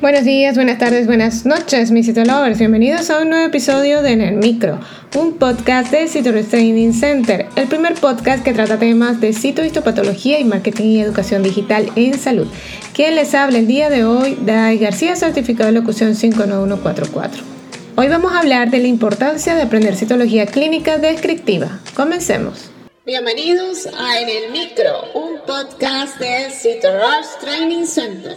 Buenos días, buenas tardes, buenas noches, mis Citolovers. Bienvenidos a un nuevo episodio de En el Micro, un podcast de Citorus Training Center, el primer podcast que trata temas de citohistopatología y marketing y educación digital en salud. Quien les habla el día de hoy, Dai García, certificado de locución 59144. Hoy vamos a hablar de la importancia de aprender citología clínica descriptiva. Comencemos. Bienvenidos a En el Micro, un podcast de Citorus Training Center.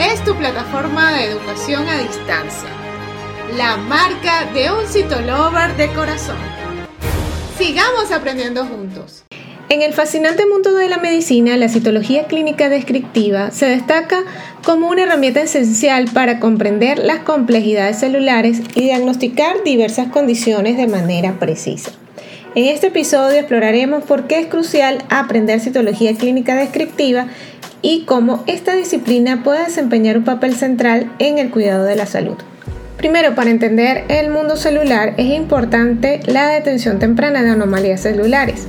es tu plataforma de educación a distancia, la marca de un citolover de corazón. Sigamos aprendiendo juntos. En el fascinante mundo de la medicina, la citología clínica descriptiva se destaca como una herramienta esencial para comprender las complejidades celulares y diagnosticar diversas condiciones de manera precisa. En este episodio exploraremos por qué es crucial aprender citología clínica descriptiva y cómo esta disciplina puede desempeñar un papel central en el cuidado de la salud. Primero, para entender el mundo celular es importante la detención temprana de anomalías celulares.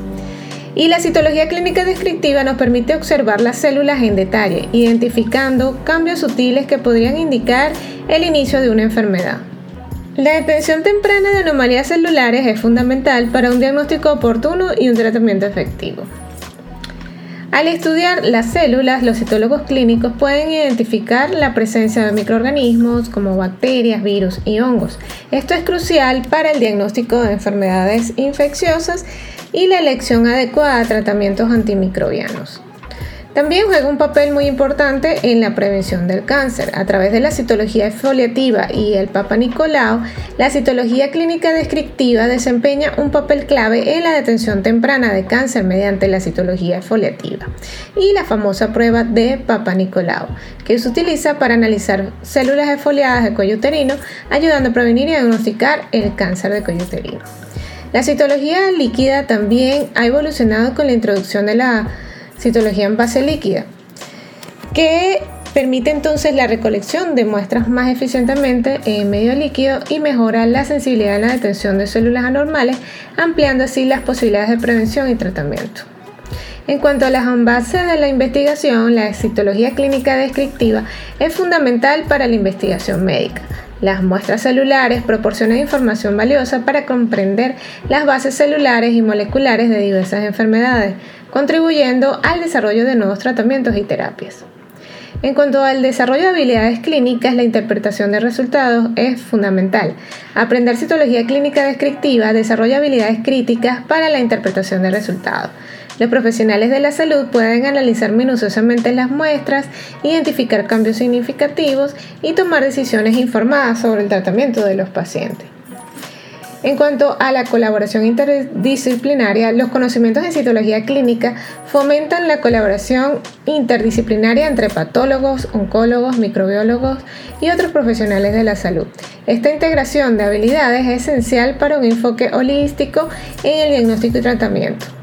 Y la citología clínica descriptiva nos permite observar las células en detalle, identificando cambios sutiles que podrían indicar el inicio de una enfermedad. La detención temprana de anomalías celulares es fundamental para un diagnóstico oportuno y un tratamiento efectivo. Al estudiar las células, los citólogos clínicos pueden identificar la presencia de microorganismos como bacterias, virus y hongos. Esto es crucial para el diagnóstico de enfermedades infecciosas y la elección adecuada de tratamientos antimicrobianos. También juega un papel muy importante en la prevención del cáncer. A través de la citología exfoliativa y el Papa Nicolau, la citología clínica descriptiva desempeña un papel clave en la detención temprana de cáncer mediante la citología exfoliativa y la famosa prueba de Papa Nicolau, que se utiliza para analizar células exfoliadas de cuello uterino, ayudando a prevenir y diagnosticar el cáncer de cuello uterino. La citología líquida también ha evolucionado con la introducción de la citología en base líquida, que permite entonces la recolección de muestras más eficientemente en medio líquido y mejora la sensibilidad en la detención de células anormales, ampliando así las posibilidades de prevención y tratamiento. En cuanto a las bases de la investigación, la citología clínica descriptiva es fundamental para la investigación médica. Las muestras celulares proporcionan información valiosa para comprender las bases celulares y moleculares de diversas enfermedades, contribuyendo al desarrollo de nuevos tratamientos y terapias. En cuanto al desarrollo de habilidades clínicas, la interpretación de resultados es fundamental. Aprender citología clínica descriptiva desarrolla habilidades críticas para la interpretación de resultados. Los profesionales de la salud pueden analizar minuciosamente las muestras, identificar cambios significativos y tomar decisiones informadas sobre el tratamiento de los pacientes. En cuanto a la colaboración interdisciplinaria, los conocimientos en citología clínica fomentan la colaboración interdisciplinaria entre patólogos, oncólogos, microbiólogos y otros profesionales de la salud. Esta integración de habilidades es esencial para un enfoque holístico en el diagnóstico y tratamiento.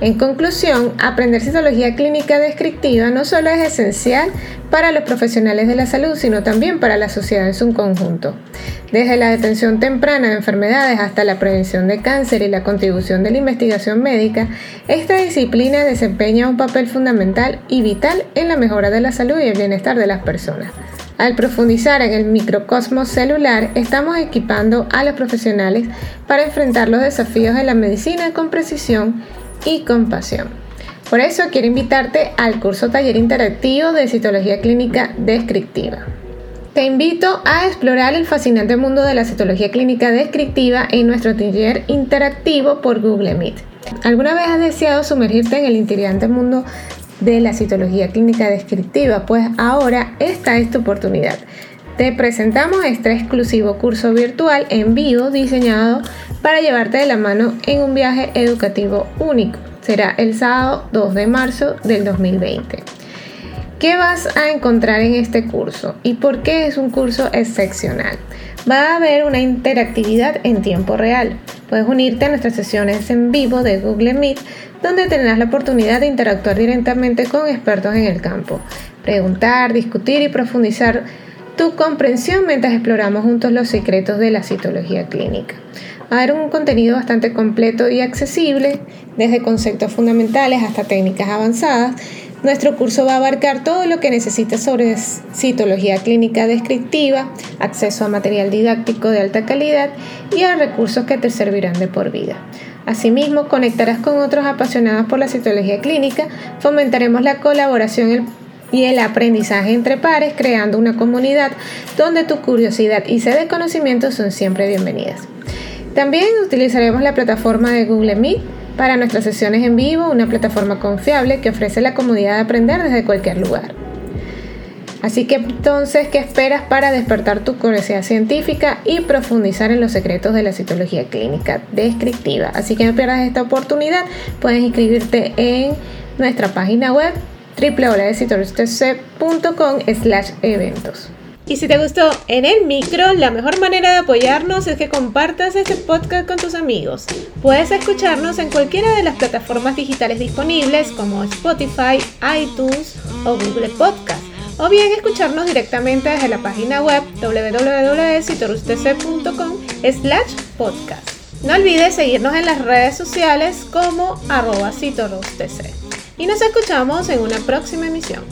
En conclusión, aprender citología clínica descriptiva no solo es esencial para los profesionales de la salud, sino también para la sociedad en su conjunto. Desde la detención temprana de enfermedades hasta la prevención de cáncer y la contribución de la investigación médica, esta disciplina desempeña un papel fundamental y vital en la mejora de la salud y el bienestar de las personas. Al profundizar en el microcosmos celular, estamos equipando a los profesionales para enfrentar los desafíos de la medicina con precisión y compasión. Por eso quiero invitarte al curso taller interactivo de citología clínica descriptiva. Te invito a explorar el fascinante mundo de la citología clínica descriptiva en nuestro taller interactivo por Google Meet. ¿Alguna vez has deseado sumergirte en el intrigante mundo de la citología clínica descriptiva? Pues ahora esta es tu oportunidad. Te presentamos este exclusivo curso virtual en vivo diseñado para llevarte de la mano en un viaje educativo único. Será el sábado 2 de marzo del 2020. ¿Qué vas a encontrar en este curso y por qué es un curso excepcional? Va a haber una interactividad en tiempo real. Puedes unirte a nuestras sesiones en vivo de Google Meet, donde tendrás la oportunidad de interactuar directamente con expertos en el campo, preguntar, discutir y profundizar tu comprensión mientras exploramos juntos los secretos de la citología clínica. Va a haber un contenido bastante completo y accesible, desde conceptos fundamentales hasta técnicas avanzadas, nuestro curso va a abarcar todo lo que necesites sobre citología clínica descriptiva, acceso a material didáctico de alta calidad y a recursos que te servirán de por vida. Asimismo, conectarás con otros apasionados por la citología clínica, fomentaremos la colaboración y el aprendizaje entre pares, creando una comunidad donde tu curiosidad y sed de conocimiento son siempre bienvenidas. También utilizaremos la plataforma de Google Meet para nuestras sesiones en vivo, una plataforma confiable que ofrece la comodidad de aprender desde cualquier lugar. Así que entonces, ¿qué esperas para despertar tu curiosidad científica y profundizar en los secretos de la citología clínica descriptiva? Así que no pierdas esta oportunidad, puedes inscribirte en nuestra página web www.citologtc.com eventos. Y si te gustó en el micro, la mejor manera de apoyarnos es que compartas este podcast con tus amigos. Puedes escucharnos en cualquiera de las plataformas digitales disponibles como Spotify, iTunes o Google Podcast. O bien escucharnos directamente desde la página web www.citorustc.com slash podcast. No olvides seguirnos en las redes sociales como arroba Y nos escuchamos en una próxima emisión.